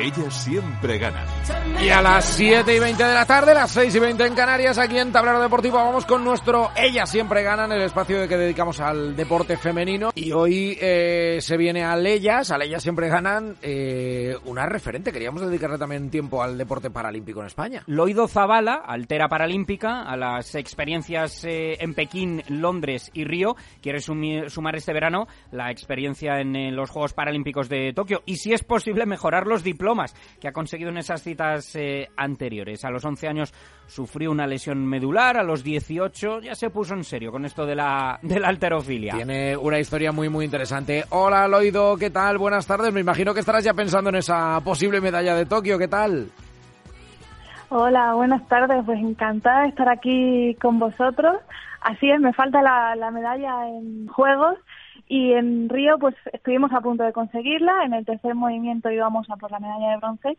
Ellas siempre ganan. Y a las 7 y 20 de la tarde, las 6 y 20 en Canarias, aquí en Tablero Deportivo, vamos con nuestro Ellas siempre ganan, el espacio que dedicamos al deporte femenino. Y hoy eh, se viene al Ellas, al Ellas siempre ganan, eh, una referente. Queríamos dedicarle también tiempo al deporte paralímpico en España. Loido Zavala, altera paralímpica, a las experiencias eh, en Pekín, Londres y Río, quiere sumi- sumar este verano la experiencia en eh, los Juegos Paralímpicos de Tokio y, si es posible, mejorar los diplomas que ha conseguido en esas citas eh, anteriores. A los 11 años sufrió una lesión medular, a los 18 ya se puso en serio con esto de la, de la alterofilia. Tiene una historia muy, muy interesante. Hola, Loido, ¿qué tal? Buenas tardes. Me imagino que estarás ya pensando en esa posible medalla de Tokio. ¿Qué tal? Hola, buenas tardes. Pues encantada de estar aquí con vosotros. Así es, me falta la, la medalla en Juegos y en Río pues estuvimos a punto de conseguirla. En el tercer movimiento íbamos a por la medalla de bronce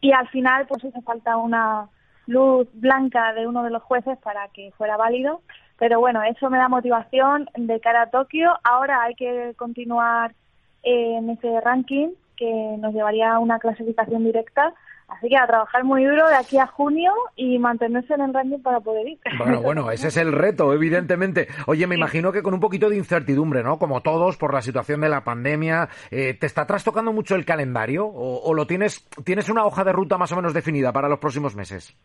y al final pues hizo falta una luz blanca de uno de los jueces para que fuera válido. Pero bueno, eso me da motivación de cara a Tokio. Ahora hay que continuar en ese ranking que nos llevaría a una clasificación directa. Así que a trabajar muy duro de aquí a junio y mantenerse en el ranking para poder ir. Bueno, bueno, ese es el reto, evidentemente. Oye, me imagino que con un poquito de incertidumbre, ¿no? Como todos, por la situación de la pandemia, eh, ¿te está trastocando mucho el calendario? ¿O, o lo tienes, tienes una hoja de ruta más o menos definida para los próximos meses?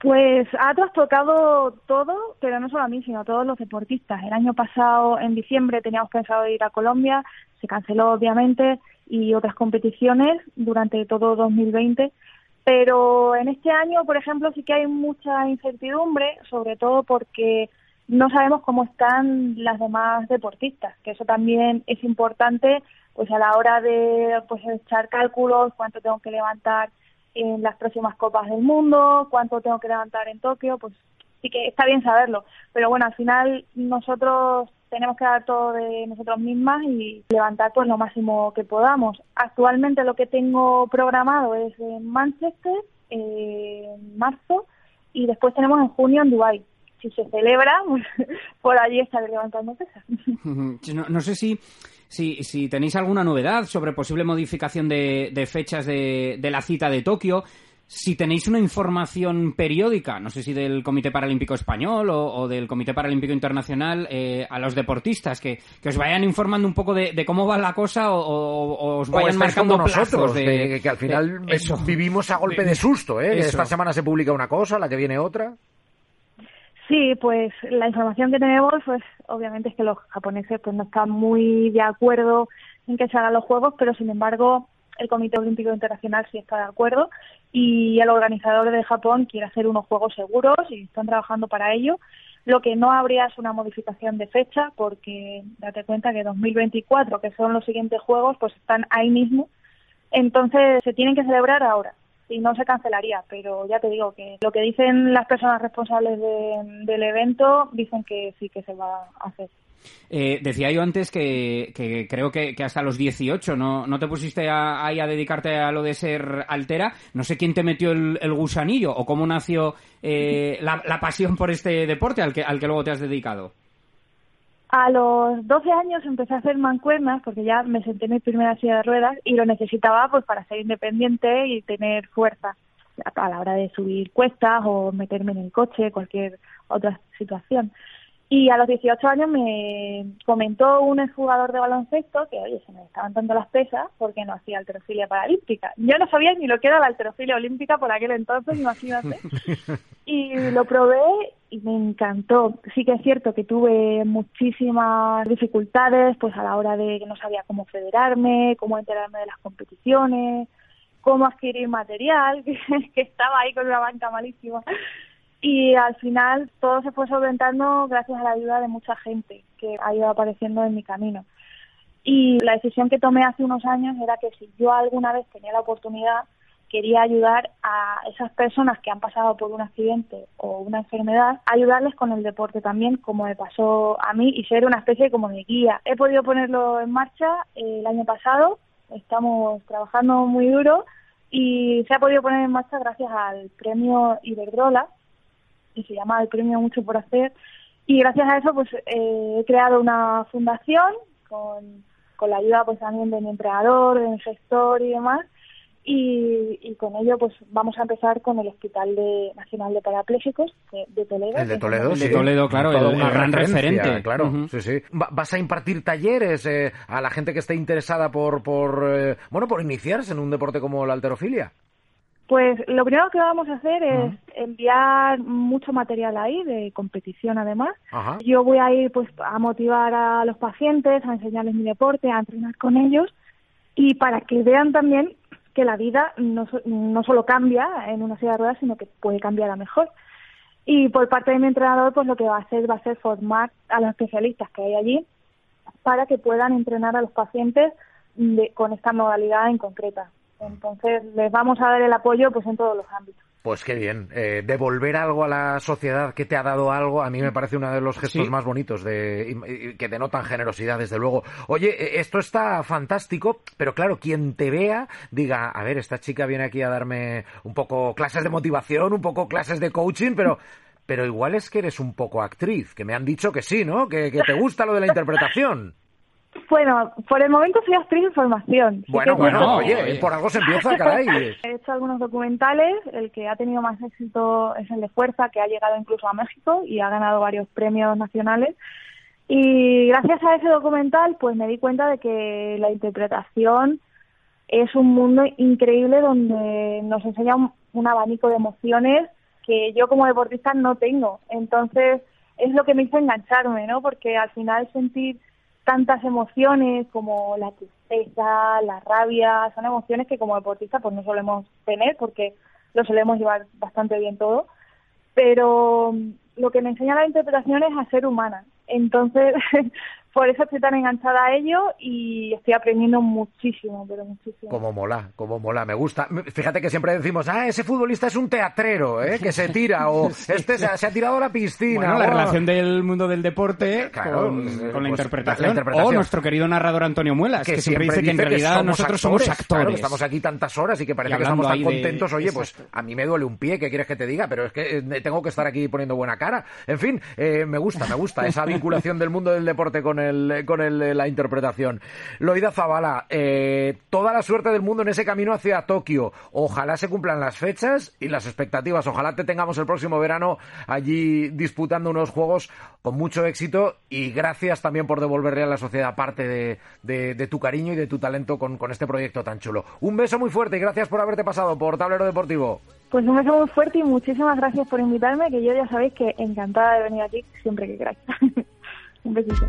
Pues ha trastocado todo, pero no solo a mí, sino a todos los deportistas. El año pasado, en diciembre, teníamos pensado ir a Colombia, se canceló obviamente, y otras competiciones durante todo 2020. Pero en este año, por ejemplo, sí que hay mucha incertidumbre, sobre todo porque no sabemos cómo están las demás deportistas, que eso también es importante pues a la hora de pues echar cálculos, cuánto tengo que levantar en las próximas copas del mundo, cuánto tengo que levantar en Tokio, pues sí que está bien saberlo. Pero bueno, al final nosotros tenemos que dar todo de nosotros mismas y levantar pues lo máximo que podamos. Actualmente lo que tengo programado es en Manchester, eh, en marzo, y después tenemos en junio en Dubái. Si se celebra, por allí estaré levantando pesas. No, no sé si, si, si tenéis alguna novedad sobre posible modificación de, de fechas de, de la cita de Tokio. Si tenéis una información periódica, no sé si del Comité Paralímpico Español o, o del Comité Paralímpico Internacional, eh, a los deportistas, que, que os vayan informando un poco de, de cómo va la cosa o, o- o os vayan marcando como nosotros, de, de- que al final de- eso. vivimos a golpe de susto, ¿eh? Eso. Esta semana se publica una cosa, la que viene otra. Sí, pues la información que tenemos, pues obviamente es que los japoneses pues no están muy de acuerdo en que se hagan los juegos, pero sin embargo el Comité Olímpico Internacional sí está de acuerdo y el organizador de Japón quiere hacer unos juegos seguros y están trabajando para ello. Lo que no habría es una modificación de fecha porque date cuenta que 2024, que son los siguientes juegos, pues están ahí mismo. Entonces se tienen que celebrar ahora y no se cancelaría, pero ya te digo que lo que dicen las personas responsables de- del evento dicen que sí que se va a hacer. Eh, decía yo antes que, creo que, hasta los 18 no, no te pusiste a- a dedicarte a lo de ser altera. No sé quién te metió el, el gusanillo o cómo nació eh, la, la pasión por este deporte al que, al que luego te has dedicado. A los 12 años empecé a hacer mancuernas porque ya me senté en mi primera silla de ruedas y lo necesitaba pues para ser independiente y tener fuerza a la hora de subir cuestas o meterme en el coche, cualquier otra situación. Y a los 18 años me comentó un exjugador de baloncesto que, oye, se me estaban dando las pesas porque no hacía alterofilia paralímpica. Yo no sabía ni lo que era la alterofilia olímpica por aquel entonces, imagínate. Y lo probé y me encantó. Sí que es cierto que tuve muchísimas dificultades pues a la hora de que no sabía cómo federarme, cómo enterarme de las competiciones cómo adquirir material, que, que estaba ahí con una banca malísima. Y al final todo se fue solventando gracias a la ayuda de mucha gente que ha ido apareciendo en mi camino. Y la decisión que tomé hace unos años era que si yo alguna vez tenía la oportunidad, quería ayudar a esas personas que han pasado por un accidente o una enfermedad, ayudarles con el deporte también, como me pasó a mí, y ser una especie como de guía. He podido ponerlo en marcha eh, el año pasado, estamos trabajando muy duro y se ha podido poner en marcha gracias al premio Iberdrola, que se llama el premio Mucho por Hacer, y gracias a eso pues eh, he creado una fundación con, con la ayuda pues también de mi entrenador, de mi gestor y demás, y, y con ello pues vamos a empezar con el Hospital de, Nacional de Parapléjicos de, de Toledo. El de Toledo, El de sí. Toledo, claro, Toda el- una gran referente. Claro, sí, sí. Va- ¿Vas a impartir talleres eh, a la gente que esté interesada por, por eh, bueno, por iniciarse en un deporte como la alterofilia? Pues lo primero que vamos a hacer es enviar mucho material ahí, de competición además. Ajá. Yo voy a ir pues a motivar a los pacientes, a enseñarles mi deporte, a entrenar con ellos y para que vean también que la vida no, no solo cambia en una silla de ruedas, sino que puede cambiar a mejor. Y por parte de mi entrenador, pues lo que va a hacer va a ser formar a los especialistas que hay allí para que puedan entrenar a los pacientes de- con esta modalidad en concreta. Entonces, les vamos a dar el apoyo pues en todos los ámbitos. Pues qué bien. Eh, devolver algo a la sociedad que te ha dado algo, a mí me parece uno de los gestos Sí. más bonitos de, y- y que denotan generosidad, desde luego. Oye, eh, esto está fantástico, pero claro, quien te vea diga, a ver, esta chica viene aquí a darme un poco clases de motivación, un poco clases de coaching, pero... Pero igual es que eres un poco actriz, que me han dicho que sí, ¿no? Que, que te gusta lo de la interpretación. Bueno, por el momento soy actriz en formación. Bueno, bueno, oye. por algo se empieza, caray. He hecho algunos documentales, el que ha tenido más éxito es el de Fuerza, que ha llegado incluso a México y ha ganado varios premios nacionales. Y gracias a ese documental, pues me di cuenta de que la interpretación es un mundo increíble donde nos enseña un, un abanico de emociones que yo como deportista no tengo. Entonces, es lo que me hizo engancharme, ¿no? Porque al final sentir tantas emociones como la tristeza, la rabia, son emociones que como deportista pues no solemos tener porque lo solemos llevar bastante bien todo, pero lo que me enseña la interpretación es a ser humana. Entonces, por eso estoy tan enganchada a ello y estoy aprendiendo muchísimo, pero muchísimo. Como mola, como mola, me gusta. Fíjate que siempre decimos, ah, ese futbolista es un teatrero, ¿eh? Que se tira, o este se, ha- se ha tirado a la piscina. Bueno, la relación del mundo del deporte Claro, con, pues, con la, pues, interpretación. la interpretación. O nuestro querido narrador Antonio Muelas, que, siempre dice que en realidad somos nosotros somos Claro, actores. que estamos aquí tantas horas y que parece Y que estamos tan de- contentos. Oye, pues a mí me duele un pie, ¿qué quieres que te diga? Pero es que eh, tengo que estar aquí poniendo buena cara. En fin, eh, me gusta, me gusta esa vinculación del mundo del deporte con con la interpretación. Loida Zavala, eh, toda la suerte del mundo en ese camino hacia Tokio. Ojalá se cumplan las fechas y las expectativas. Ojalá te tengamos el próximo verano allí disputando unos juegos con mucho éxito y gracias también por devolverle a la sociedad parte de tu cariño y de tu talento con, con este proyecto tan chulo. Un beso muy fuerte y gracias por haberte pasado por Tablero Deportivo. Pues un beso muy fuerte y muchísimas gracias por invitarme, que yo ya sabéis que encantada de venir aquí siempre que queráis. un besito.